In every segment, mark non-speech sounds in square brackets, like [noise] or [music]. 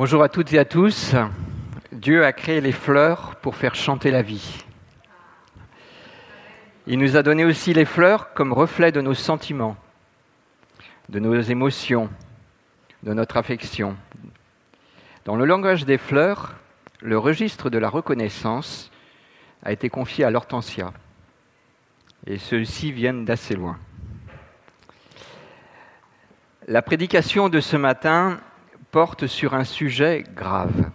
Bonjour à toutes et à tous. Dieu a créé les fleurs pour faire chanter la vie. Il nous a donné aussi les fleurs comme reflet de nos sentiments, de nos émotions, de notre affection. Dans le langage des fleurs, le registre de la reconnaissance a été confié à l'hortensia. Et ceux-ci viennent d'assez loin. La prédication de ce matin porte sur un sujet grave.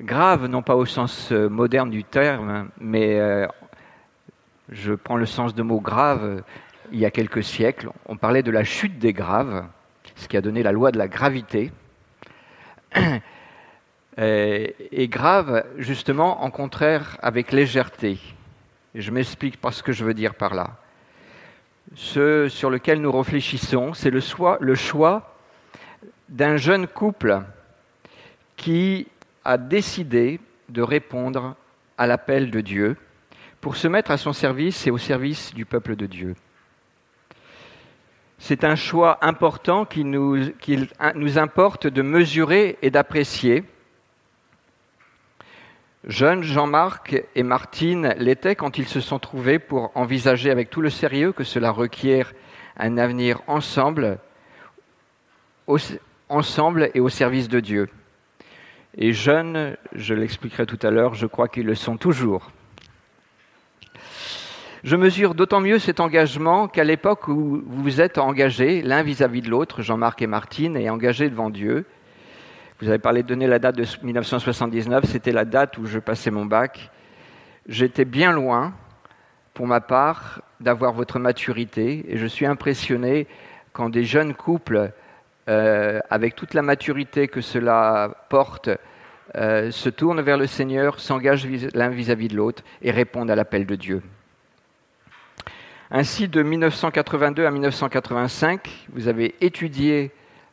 Grave, non pas au sens euh, moderne du terme, mais euh, je prends le sens de mot grave. Il y a quelques siècles, on parlait de la chute des graves, ce qui a donné la loi de la gravité. [clears throat] Et grave, justement, en contraire avec légèreté. je m'explique par ce que je veux dire par là. Ce sur lequel nous réfléchissons, c'est le choix d'un jeune couple qui a décidé de répondre à l'appel de Dieu pour se mettre à son service et au service du peuple de Dieu. C'est un choix important qu'il nous, nous, importe de mesurer et d'apprécier. Jeunes Jean-Marc et Martine l'étaient quand ils se sont trouvés pour envisager avec tout le sérieux que cela requiert un avenir ensemble, ensemble et au service de Dieu. Et jeunes, je l'expliquerai tout à l'heure, je crois qu'ils le sont toujours. Je mesure d'autant mieux cet engagement qu'à l'époque où vous vous êtes engagés, l'un vis-à-vis de l'autre, Jean-Marc et Martine, et engagés devant Dieu, vous avez parlé de donner la date de 1979, c'était la date où je passais mon bac. J'étais bien loin, pour ma part, d'avoir votre maturité, et je suis impressionné quand des jeunes couples euh, avec toute la maturité que cela porte, euh, se tournent vers le Seigneur, s'engagent l'un vis-à-vis de l'autre et répondent à l'appel de Dieu. Ainsi, de 1982 à 1985, vous avez étudié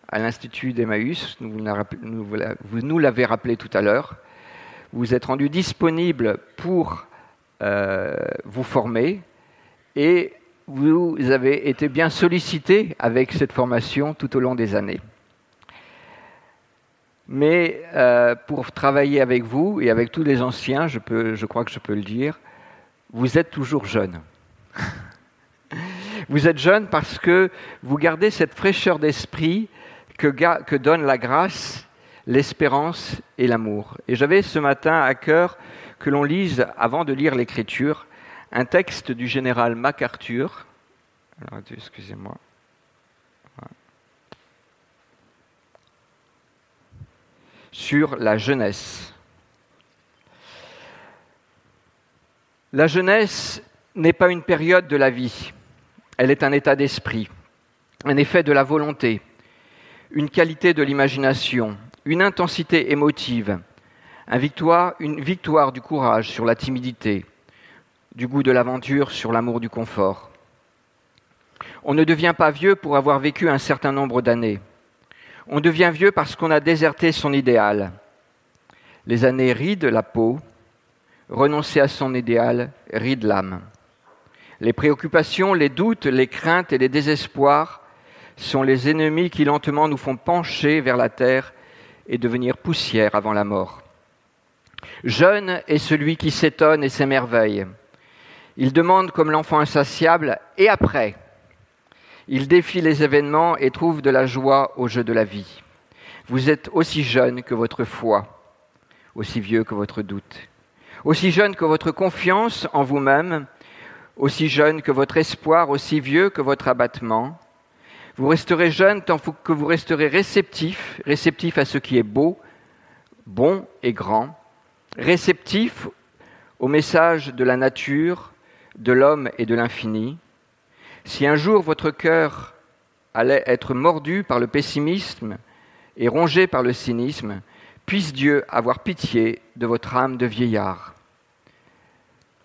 à l'Institut d'Emmaüs, vous nous l'avez rappelé tout à l'heure, vous êtes rendu disponible pour euh, vous former et vous avez été bien sollicité avec cette formation tout au long des années. Mais euh, pour travailler avec vous et avec tous les anciens, je, crois que je peux le dire, vous êtes toujours jeune. [laughs] vous êtes jeune parce que vous gardez cette fraîcheur d'esprit que, que donne la grâce, l'espérance et l'amour. Et j'avais ce matin à cœur que l'on lise, avant de lire l'Écriture, un texte du général MacArthur. Sur la jeunesse. La jeunesse n'est pas une période de la vie, elle est un état d'esprit, un effet de la volonté, une qualité de l'imagination, une intensité émotive, une victoire du courage sur la timidité, du goût de l'aventure sur l'amour du confort. On ne devient pas vieux pour avoir vécu un certain nombre d'années. On devient vieux parce qu'on a déserté son idéal. Les années rident la peau, renoncer à son idéal ride l'âme. Les préoccupations, les doutes, les craintes et les désespoirs sont les ennemis qui lentement nous font pencher vers la terre et devenir poussière avant la mort. Jeune est celui qui s'étonne et s'émerveille. Il demande comme l'enfant insatiable et après. Il défie les événements et trouve de la joie au jeu de la vie. Vous êtes aussi jeune que votre foi, aussi vieux que votre doute, aussi jeune que votre confiance en vous-même, aussi jeune que votre espoir, aussi vieux que votre abattement. Vous resterez jeune tant que vous resterez réceptif, réceptif à ce qui est beau, bon et grand, réceptif au message de la nature, de l'homme et de l'infini, si un jour votre cœur allait être mordu par le pessimisme et rongé par le cynisme, puisse Dieu avoir pitié de votre âme de vieillard.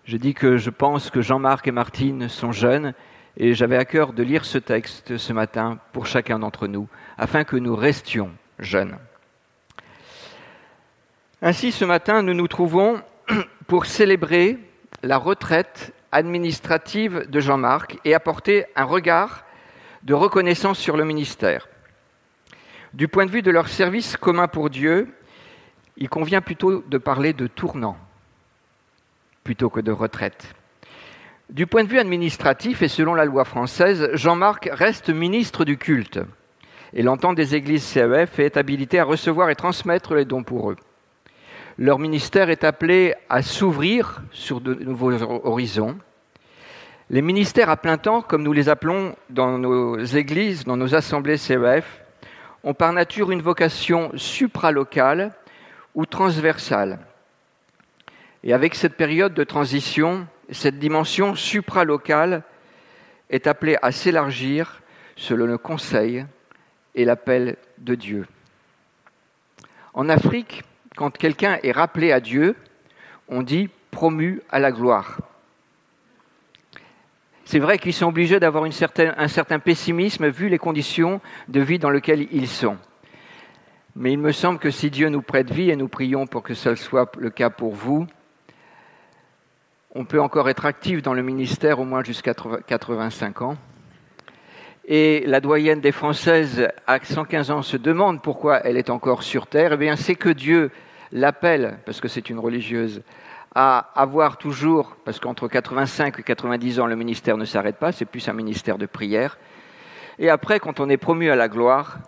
Je dis que je pense que Jean-Marc et Martine sont jeunes et j'avais à cœur de lire ce texte ce matin pour chacun d'entre nous, afin que nous restions jeunes. Ainsi, ce matin, nous nous trouvons [clears throat] pour célébrer la retraite administrative de Jean-Marc et apporter un regard de reconnaissance sur le ministère. Du point de vue de leur service commun pour Dieu, il convient plutôt de parler de tournant plutôt que de retraite. Du point de vue administratif et selon la loi française, Jean-Marc reste ministre du culte et l'entente des églises CEF est habilité à recevoir et transmettre les dons pour eux. Leur ministère est appelé à s'ouvrir sur de nouveaux horizons. Les ministères à plein temps, comme nous les appelons dans nos églises, dans nos assemblées CEF, ont par nature une vocation supralocale ou transversale. Et avec cette période de transition, cette dimension supralocale est appelée à s'élargir selon le conseil et l'appel de Dieu. En Afrique, quand quelqu'un est rappelé à Dieu, on dit promu à la gloire. C'est vrai qu'ils sont obligés d'avoir un certain pessimisme vu les conditions de vie dans lesquelles ils sont. Mais il me semble que si Dieu nous prête vie, et nous prions pour que ce soit le cas pour vous, on peut encore être actif dans le ministère au moins jusqu'à 85 ans. Et la doyenne des Françaises à 115 ans se demande pourquoi elle est encore sur Terre. Eh bien, c'est que Dieu l'appelle, parce que c'est une religieuse, à avoir toujours, parce qu'entre 85 et 90 ans, le ministère ne s'arrête pas, c'est plus un ministère de prière. Et après, quand on est promu à la gloire,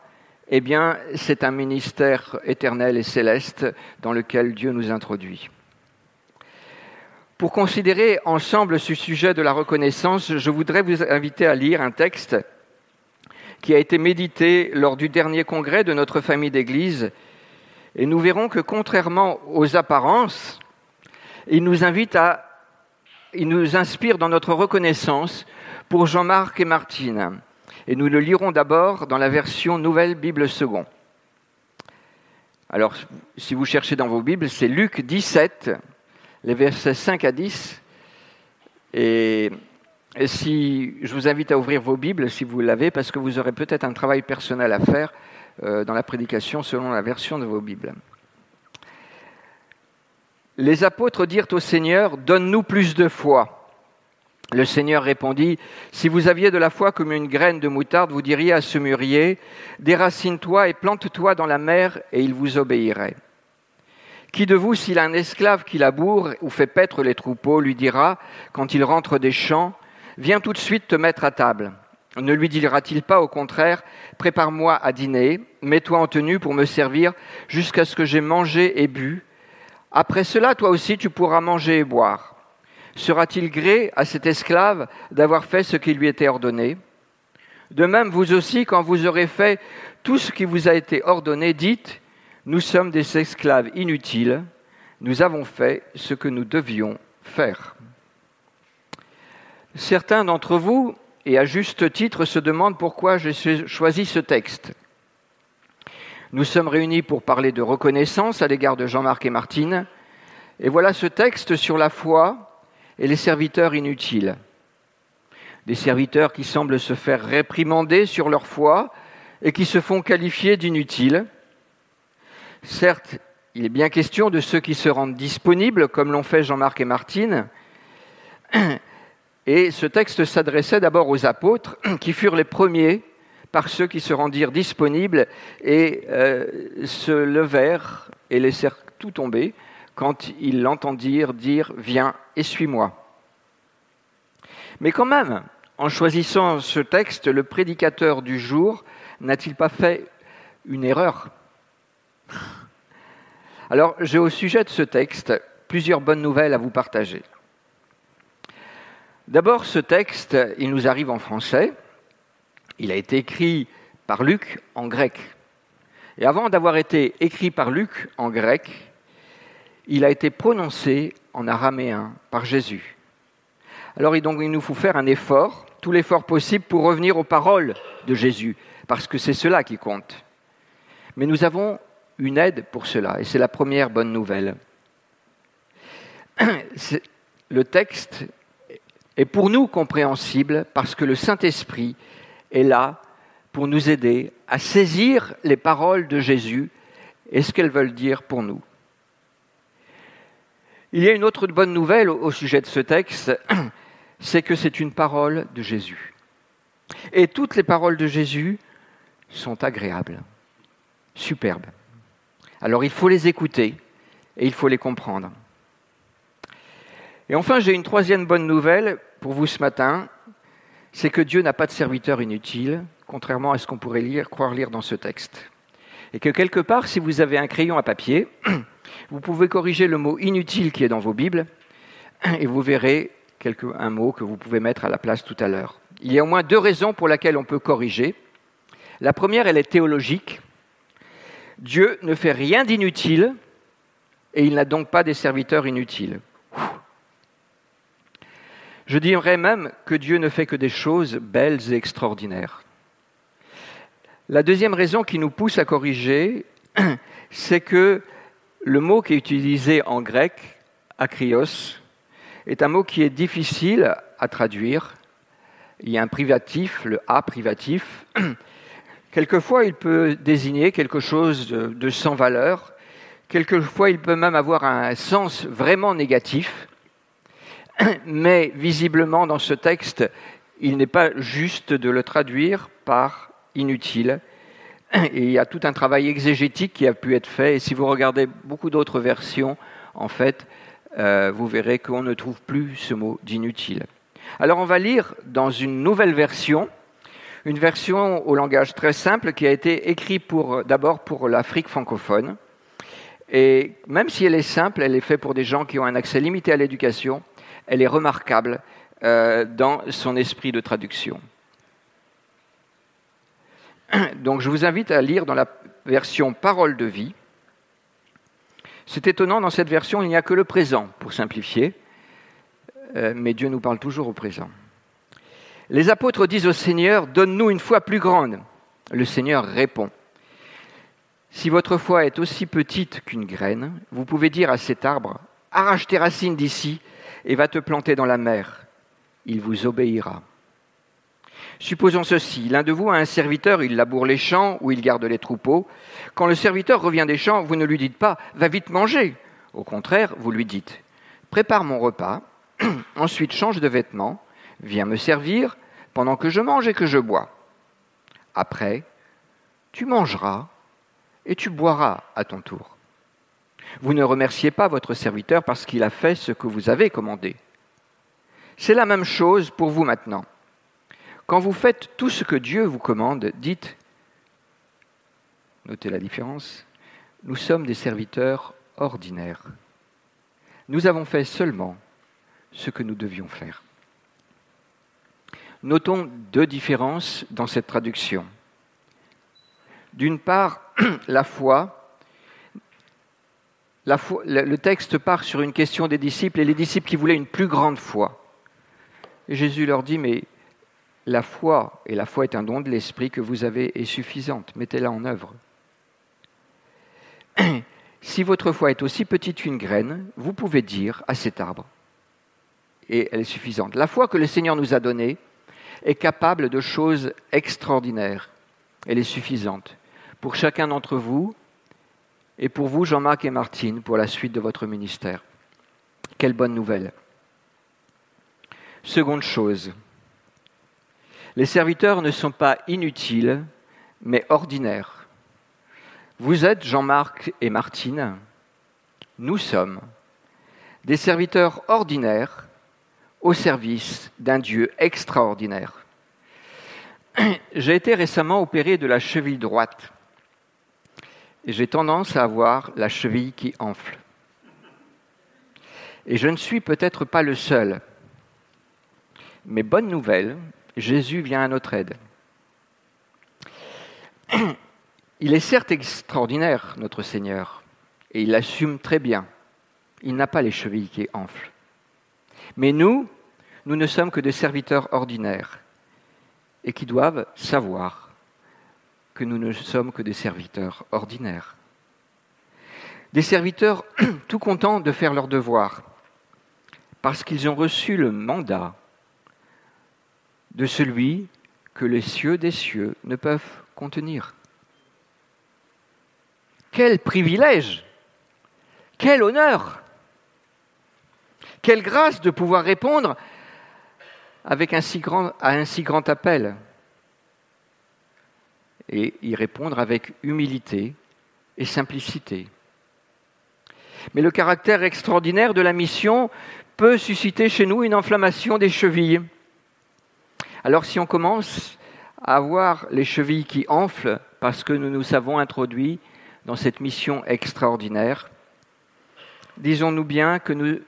eh bien, c'est un ministère éternel et céleste dans lequel Dieu nous introduit. Pour considérer ensemble ce sujet de la reconnaissance, je voudrais vous inviter à lire un texte qui a été médité lors du dernier congrès de notre famille d'Église. Et nous verrons que contrairement aux apparences, il nous invite à, il nous inspire dans notre reconnaissance pour Jean-Marc et Martine. Et nous le lirons d'abord dans la version Nouvelle Bible Second. Alors, si vous cherchez dans vos Bibles, c'est Luc 17, les versets 5 à 10. Et, si je vous invite à ouvrir vos Bibles, si vous l'avez, parce que vous aurez peut-être un travail personnel à faire dans la prédication selon la version de vos Bibles. Les apôtres dirent au Seigneur, Donne-nous plus de foi. Le Seigneur répondit, Si vous aviez de la foi comme une graine de moutarde, vous diriez à ce mûrier, Déracine-toi et plante-toi dans la mer, et il vous obéirait. Qui de vous, s'il a un esclave qui laboure ou fait paître les troupeaux, lui dira, quand il rentre des champs, Viens tout de suite te mettre à table Ne lui dira-t-il pas au contraire, Prépare-moi à dîner, mets-toi en tenue pour me servir jusqu'à ce que j'ai mangé et bu Après cela, toi aussi, tu pourras manger et boire. Sera-t-il gré à cet esclave d'avoir fait ce qui lui était ordonné? De même, vous aussi, quand vous aurez fait tout ce qui vous a été ordonné, dites nous sommes des esclaves inutiles, nous avons fait ce que nous devions faire. Certains d'entre vous, et à juste titre, se demandent pourquoi j'ai choisi ce texte. Nous sommes réunis pour parler de reconnaissance à l'égard de Jean-Marc et Martine, et voilà ce texte sur la foi et les serviteurs inutiles. Des serviteurs qui semblent se faire réprimander sur leur foi et qui se font qualifier d'inutiles Certes, il est bien question de ceux qui se rendent disponibles, comme l'ont fait Jean-Marc et Martine. Et ce texte s'adressait d'abord aux apôtres, [clears throat] qui furent les premiers par ceux qui se rendirent disponibles et euh, se levèrent et laissèrent tout tomber quand ils l'entendirent dire Viens et suis-moi. Mais quand même, en choisissant ce texte, le prédicateur du jour n'a-t-il pas fait une erreur? Alors, j'ai au sujet de ce texte plusieurs bonnes nouvelles à vous partager. D'abord, ce texte, il nous arrive en français. Il a été écrit par Luc en grec. Et avant d'avoir été écrit par Luc en grec, il a été prononcé en araméen par Jésus. Alors il nous faut faire un effort, tout l'effort possible pour revenir aux paroles de Jésus, parce que c'est cela qui compte. Mais nous avons une aide pour cela, et c'est la première bonne nouvelle. [clears throat] Le texte est pour nous compréhensible parce que le Saint-Esprit est là pour nous aider à saisir les paroles de Jésus et ce qu'elles veulent dire pour nous. Il y a une autre bonne nouvelle au sujet de ce texte, [clears throat] c'est que c'est une parole de Jésus. Et toutes les paroles de Jésus sont agréables. superbes. Alors il faut les écouter et il faut les comprendre. Et enfin, j'ai une troisième bonne nouvelle pour vous ce matin, c'est que Dieu n'a pas de serviteur inutile, contrairement à ce qu'on pourrait croire lire dans ce texte. Et que quelque part, si vous avez un crayon à papier, [clears throat] vous pouvez corriger le mot inutile qui est dans vos Bibles, et vous verrez un mot que vous pouvez mettre à la place tout à l'heure. Il y a au moins deux raisons pour lesquelles on peut corriger. La première, elle est théologique. Dieu ne fait rien d'inutile et il n'a donc pas des serviteurs inutiles. Je dirais même que Dieu ne fait que des choses belles et extraordinaires. La deuxième raison qui nous pousse à corriger, [clears throat] c'est que le mot qui est utilisé en grec, akrios, est un mot qui est difficile à traduire. Il y a un privatif, le a privatif. [clears throat] Quelquefois, il peut désigner quelque chose de, sans valeur. Quelquefois, il peut même avoir un sens vraiment négatif. [coughs] Mais visiblement, dans ce texte, il n'est pas juste de le traduire par inutile. [coughs] Il y a tout un travail exégétique qui a pu être fait. Et si vous regardez beaucoup d'autres versions, en fait, euh, vous verrez qu'on ne trouve plus ce mot d'inutile. Alors on va lire dans une nouvelle version une version au langage très simple qui a été écrite d'abord pour l'Afrique francophone. Et même si elle est simple, elle est faite pour des gens qui ont un accès limité à l'éducation, elle est remarquable euh, dans son esprit de traduction. [clears throat] Donc je vous invite à lire dans la version Parole de vie. C'est étonnant, dans cette version, il n'y a que le présent, pour simplifier, euh, mais Dieu nous parle toujours au présent. Les apôtres disent au Seigneur, donne-nous une foi plus grande. Le Seigneur répond, si votre foi est aussi petite qu'une graine, vous pouvez dire à cet arbre, arrache tes racines d'ici et va te planter dans la mer. Il vous obéira. Supposons ceci, l'un de vous a un serviteur, il laboure les champs ou il garde les troupeaux. Quand le serviteur revient des champs, vous ne lui dites pas, va vite manger. Au contraire, vous lui dites, prépare mon repas, [clears throat] ensuite change de vêtements, viens me servir pendant que je mange et que je bois. Après, tu mangeras et tu boiras à ton tour. Vous ne remerciez pas votre serviteur parce qu'il a fait ce que vous avez commandé. C'est la même chose pour vous maintenant. Quand vous faites tout ce que Dieu vous commande, dites, notez la différence, nous sommes des serviteurs ordinaires. Nous avons fait seulement ce que nous devions faire. Notons deux différences dans cette traduction. D'une part, [clears throat] la foi, le texte part sur une question des disciples et les disciples qui voulaient une plus grande foi. Et Jésus leur dit, mais la foi, et la foi est un don de l'esprit que vous avez, est suffisante. Mettez-la en œuvre. [clears throat] si votre foi est aussi petite qu'une graine, vous pouvez dire à cet arbre, et elle est suffisante. La foi que le Seigneur nous a donnée est capable de choses extraordinaires. Elle est suffisante pour chacun d'entre vous et pour vous, Jean-Marc et Martine, pour la suite de votre ministère. Quelle bonne nouvelle. Seconde chose, les serviteurs ne sont pas inutiles, mais ordinaires. Vous êtes Jean-Marc et Martine, nous sommes des serviteurs ordinaires au service d'un Dieu extraordinaire. [clears throat] J'ai été récemment opéré de la cheville droite j'ai tendance à avoir la cheville qui enfle. Et je ne suis peut-être pas le seul. Mais bonne nouvelle, Jésus vient à notre aide. [clears throat] Il est certes extraordinaire, notre Seigneur, et il l'assume très bien. Il n'a pas les chevilles qui enflent. Mais nous, nous ne sommes que des serviteurs ordinaires et qui doivent savoir que nous ne sommes que des serviteurs ordinaires. Des serviteurs [clears throat] tout contents de faire leur devoir parce qu'ils ont reçu le mandat de celui que les cieux des cieux ne peuvent contenir. Quel privilège Quel honneur Quelle grâce de pouvoir répondre avec à un si grand appel et y répondre avec humilité et simplicité. Mais le caractère extraordinaire de la mission peut susciter chez nous une inflammation des chevilles. Alors si on commence à avoir les chevilles qui enflent parce que nous nous avons introduits dans cette mission extraordinaire, disons-nous bien que nous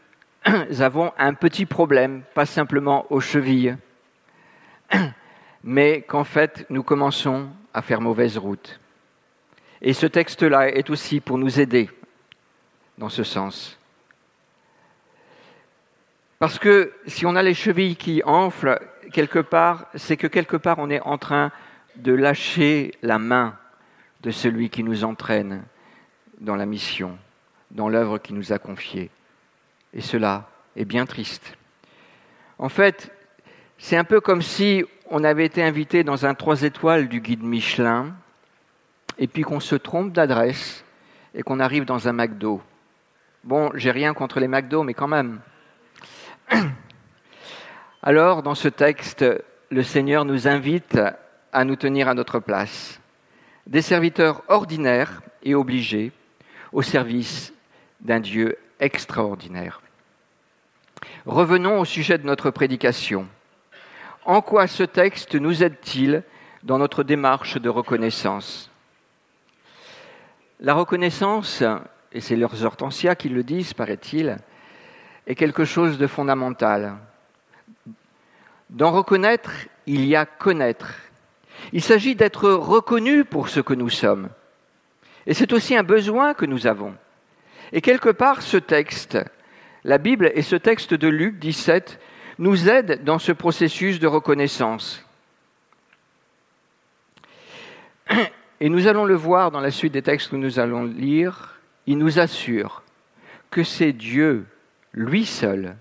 [clears throat] avons un petit problème, pas simplement aux chevilles, [clears throat] mais qu'en fait nous commençons à faire mauvaise route. Et ce texte-là est aussi pour nous aider dans ce sens. Parce que si on a les chevilles qui enflent, quelque part, c'est que quelque part on est en train de lâcher la main de celui qui nous entraîne dans la mission, dans l'œuvre qui nous a confiée. Et cela est bien triste. En fait, c'est un peu comme si on avait été invité dans un trois étoiles du guide Michelin, et puis qu'on se trompe d'adresse et qu'on arrive dans un McDo. Bon, j'ai rien contre les McDo, mais quand même. [clears throat] Alors, dans ce texte, le Seigneur nous invite à nous tenir à notre place, des serviteurs ordinaires et obligés au service d'un Dieu extraordinaire. Revenons au sujet de notre prédication. En quoi ce texte nous aide-t-il dans notre démarche de reconnaissance? La reconnaissance, et c'est leurs hortensias qui le disent, paraît-il, est quelque chose de fondamental. Dans reconnaître, il y a connaître. Il s'agit d'être reconnu pour ce que nous sommes. Et c'est aussi un besoin que nous avons. Et quelque part, ce texte, la Bible et ce texte de Luc 17 nous aident dans ce processus de reconnaissance. Et nous allons le voir dans la suite des textes que nous allons lire, il nous assure que c'est Dieu, lui seul,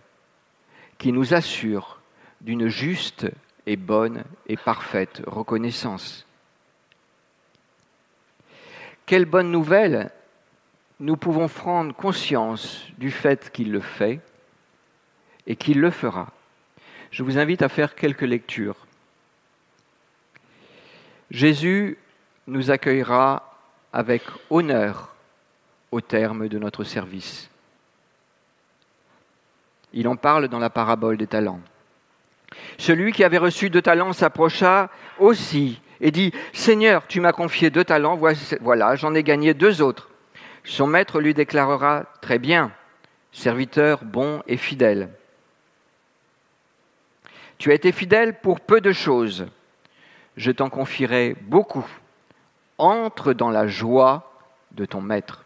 qui nous assure d'une juste et bonne et parfaite reconnaissance. Quelle bonne nouvelle nous pouvons prendre conscience du fait qu'il le fait et qu'il le fera. Je vous invite à faire quelques lectures. Jésus nous accueillera avec honneur au terme de notre service. Il en parle dans la parabole des talents. Celui qui avait reçu deux talents s'approcha aussi et dit, Seigneur, tu m'as confié deux talents, voilà, j'en ai gagné deux autres. Son maître lui déclarera, Très bien, serviteur bon et fidèle. Tu as été fidèle pour peu de choses, je t'en confierai beaucoup. Entre dans la joie de ton maître.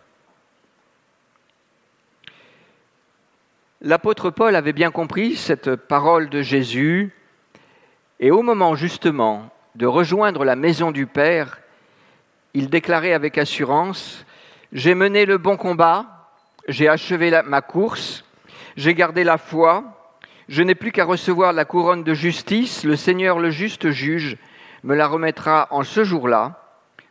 L'apôtre Paul avait bien compris cette parole de Jésus, et au moment justement de rejoindre la maison du Père, il déclarait avec assurance, J'ai mené le bon combat, j'ai achevé ma course, j'ai gardé la foi, je n'ai plus qu'à recevoir la couronne de justice, le Seigneur le juste juge me la remettra en ce jour-là,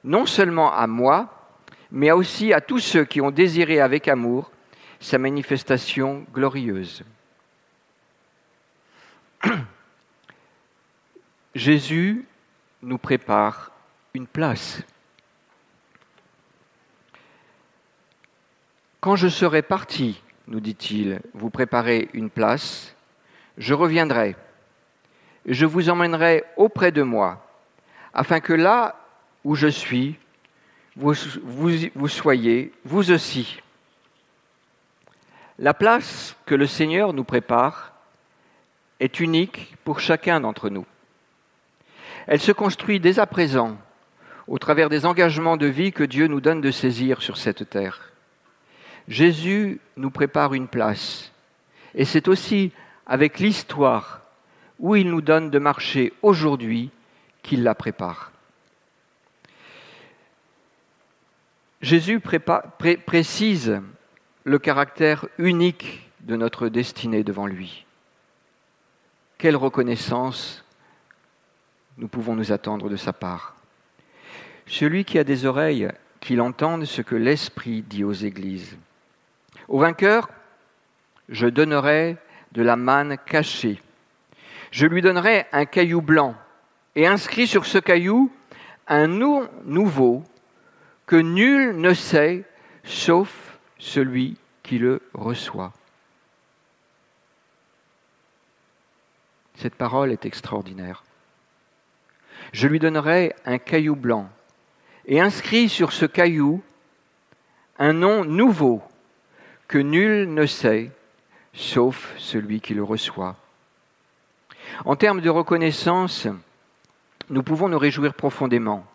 non seulement à moi, mais aussi à tous ceux qui ont désiré avec amour sa manifestation glorieuse. [clears throat] Jésus nous prépare une place. Quand je serai parti, nous dit-il, vous préparez une place, je reviendrai, je vous emmènerai auprès de moi, afin que là où je suis, vous, vous, vous soyez, vous aussi. La place que le Seigneur nous prépare est unique pour chacun d'entre nous. Elle se construit dès à présent au travers des engagements de vie que Dieu nous donne de saisir sur cette terre. Jésus nous prépare une place et c'est aussi avec l'histoire où il nous donne de marcher aujourd'hui qu'il la prépare. Jésus précise le caractère unique de notre destinée devant lui. Quelle reconnaissance nous pouvons nous attendre de sa part? Celui qui a des oreilles, qu'il entende ce que l'Esprit dit aux églises. Au vainqueur, je donnerai de la manne cachée. Je lui donnerai un caillou blanc et inscrit sur ce caillou un nom nouveau que nul ne sait sauf celui qui le reçoit. Cette parole est extraordinaire. Je lui donnerai un caillou blanc et inscrit sur ce caillou un nom nouveau que nul ne sait sauf celui qui le reçoit. En termes de reconnaissance, nous pouvons nous réjouir profondément.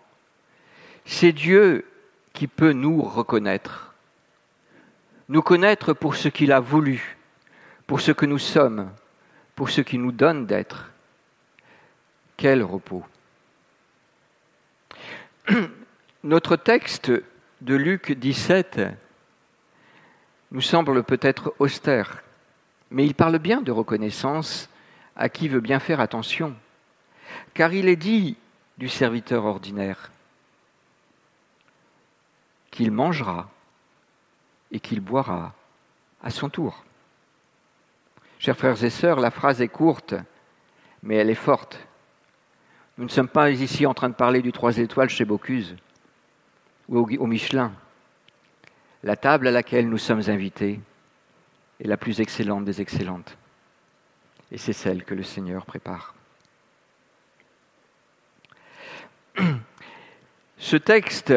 C'est Dieu qui peut nous reconnaître, nous connaître pour ce qu'il a voulu, pour ce que nous sommes, pour ce qu'il nous donne d'être. Quel repos. [clears throat] Notre texte de Luc 17 nous semble peut-être austère, mais il parle bien de reconnaissance à qui veut bien faire attention, car il est dit du serviteur ordinaire qu'il mangera et qu'il boira à son tour. Chers frères et sœurs, la phrase est courte, mais elle est forte. Nous ne sommes pas ici en train de parler du trois étoiles chez Bocuse ou au Michelin. La table à laquelle nous sommes invités est la plus excellente des excellentes. Et c'est celle que le Seigneur prépare. [clears throat] Ce texte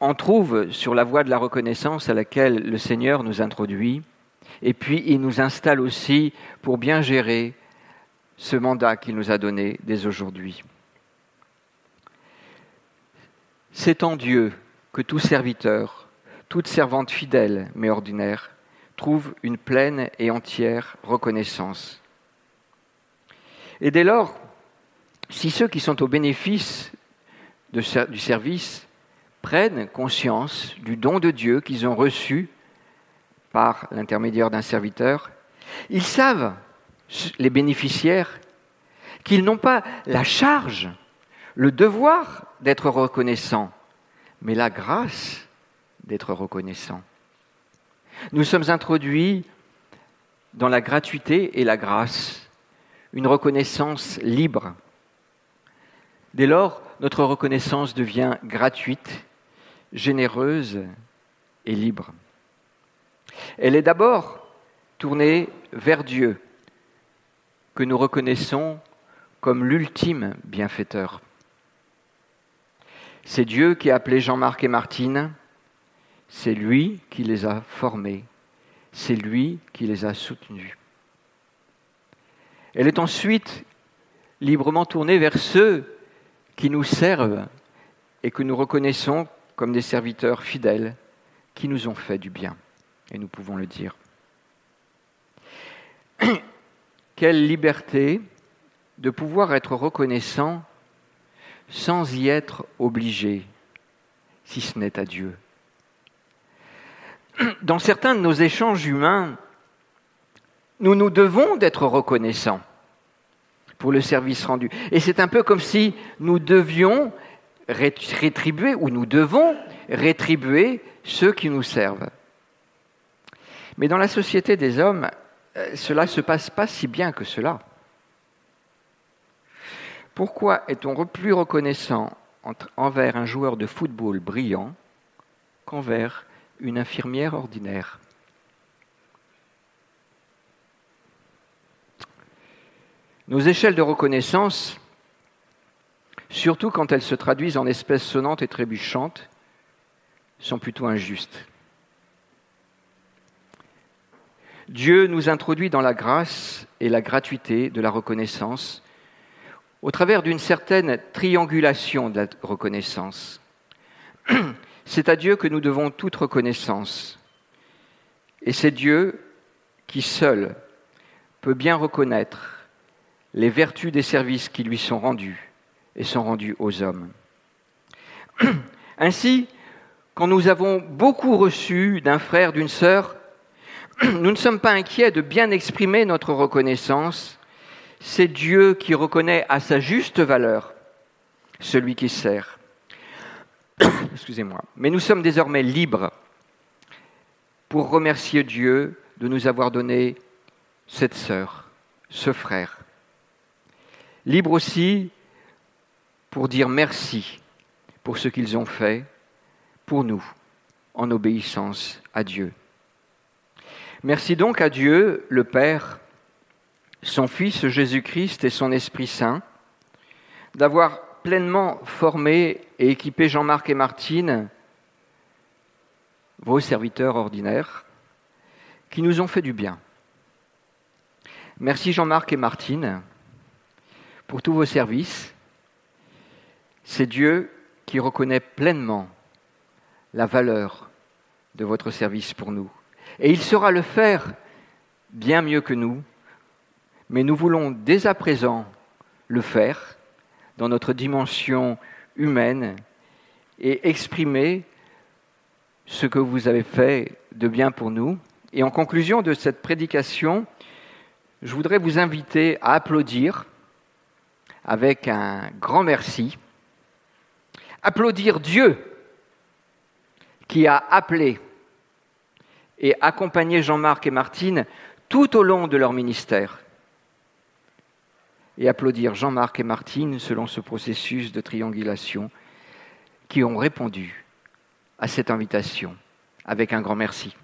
en trouve sur la voie de la reconnaissance à laquelle le Seigneur nous introduit, et puis il nous installe aussi pour bien gérer ce mandat qu'il nous a donné dès aujourd'hui. C'est en Dieu que tout serviteur, toute servante fidèle mais ordinaire trouve une pleine et entière reconnaissance. Et dès lors, si ceux qui sont au bénéfice du service prennent conscience du don de Dieu qu'ils ont reçu par l'intermédiaire d'un serviteur, ils savent, les bénéficiaires, qu'ils n'ont pas la charge, le devoir d'être reconnaissants, mais la grâce d'être reconnaissants. Nous sommes introduits dans la gratuité et la grâce, une reconnaissance libre. Dès lors, notre reconnaissance devient gratuite, généreuse et libre. Elle est d'abord tournée vers Dieu, que nous reconnaissons comme l'ultime bienfaiteur. C'est Dieu qui a appelé Jean-Marc et Martine, c'est lui qui les a formés, c'est lui qui les a soutenus. Elle est ensuite librement tournée vers ceux qui nous servent et que nous reconnaissons comme des serviteurs fidèles qui nous ont fait du bien, et nous pouvons le dire. [clears throat] Quelle liberté de pouvoir être reconnaissant sans y être obligé, si ce n'est à Dieu. Dans certains de nos échanges humains, nous nous devons d'être reconnaissants pour le service rendu. Et c'est un peu comme si nous devions rétribuer, ou nous devons rétribuer ceux qui nous servent. Mais dans la société des hommes, euh, cela ne se passe pas si bien que cela. Pourquoi est-on plus reconnaissant envers un joueur de football brillant qu'envers une infirmière ordinaire Nos échelles de reconnaissance, surtout quand elles se traduisent en espèces sonnantes et trébuchantes, sont plutôt injustes. Dieu nous introduit dans la grâce et la gratuité de la reconnaissance au travers d'une certaine triangulation de la reconnaissance. [clears throat] C'est à Dieu que nous devons toute reconnaissance. Et c'est Dieu qui seul peut bien reconnaître les vertus des services qui lui sont rendus et sont rendus aux hommes. [clears throat] Ainsi, quand nous avons beaucoup reçu d'un frère, d'une sœur, [clears throat] nous ne sommes pas inquiets de bien exprimer notre reconnaissance c'est Dieu qui reconnaît à sa juste valeur celui qui sert. [coughs] Excusez-moi. Mais nous sommes désormais libres pour remercier Dieu de nous avoir donné cette sœur, ce frère. Libres aussi pour dire merci pour ce qu'ils ont fait, pour nous en obéissance à Dieu. Merci donc à Dieu, le Père, son Fils Jésus-Christ et son Esprit Saint, d'avoir pleinement formé et équipé Jean-Marc et Martine, vos serviteurs ordinaires, qui nous ont fait du bien. Merci Jean-Marc et Martine pour tous vos services. C'est Dieu qui reconnaît pleinement la valeur de votre service pour nous. Et il saura le faire bien mieux que nous, mais nous voulons dès à présent le faire dans notre dimension humaine et exprimer ce que vous avez fait de bien pour nous. Et en conclusion de cette prédication, je voudrais vous inviter à applaudir avec un grand merci. Applaudir Dieu qui a appelé et accompagné Jean-Marc et Martine tout au long de leur ministère. Et applaudir Jean-Marc et Martine selon ce processus de triangulation qui ont répondu à cette invitation avec un grand merci.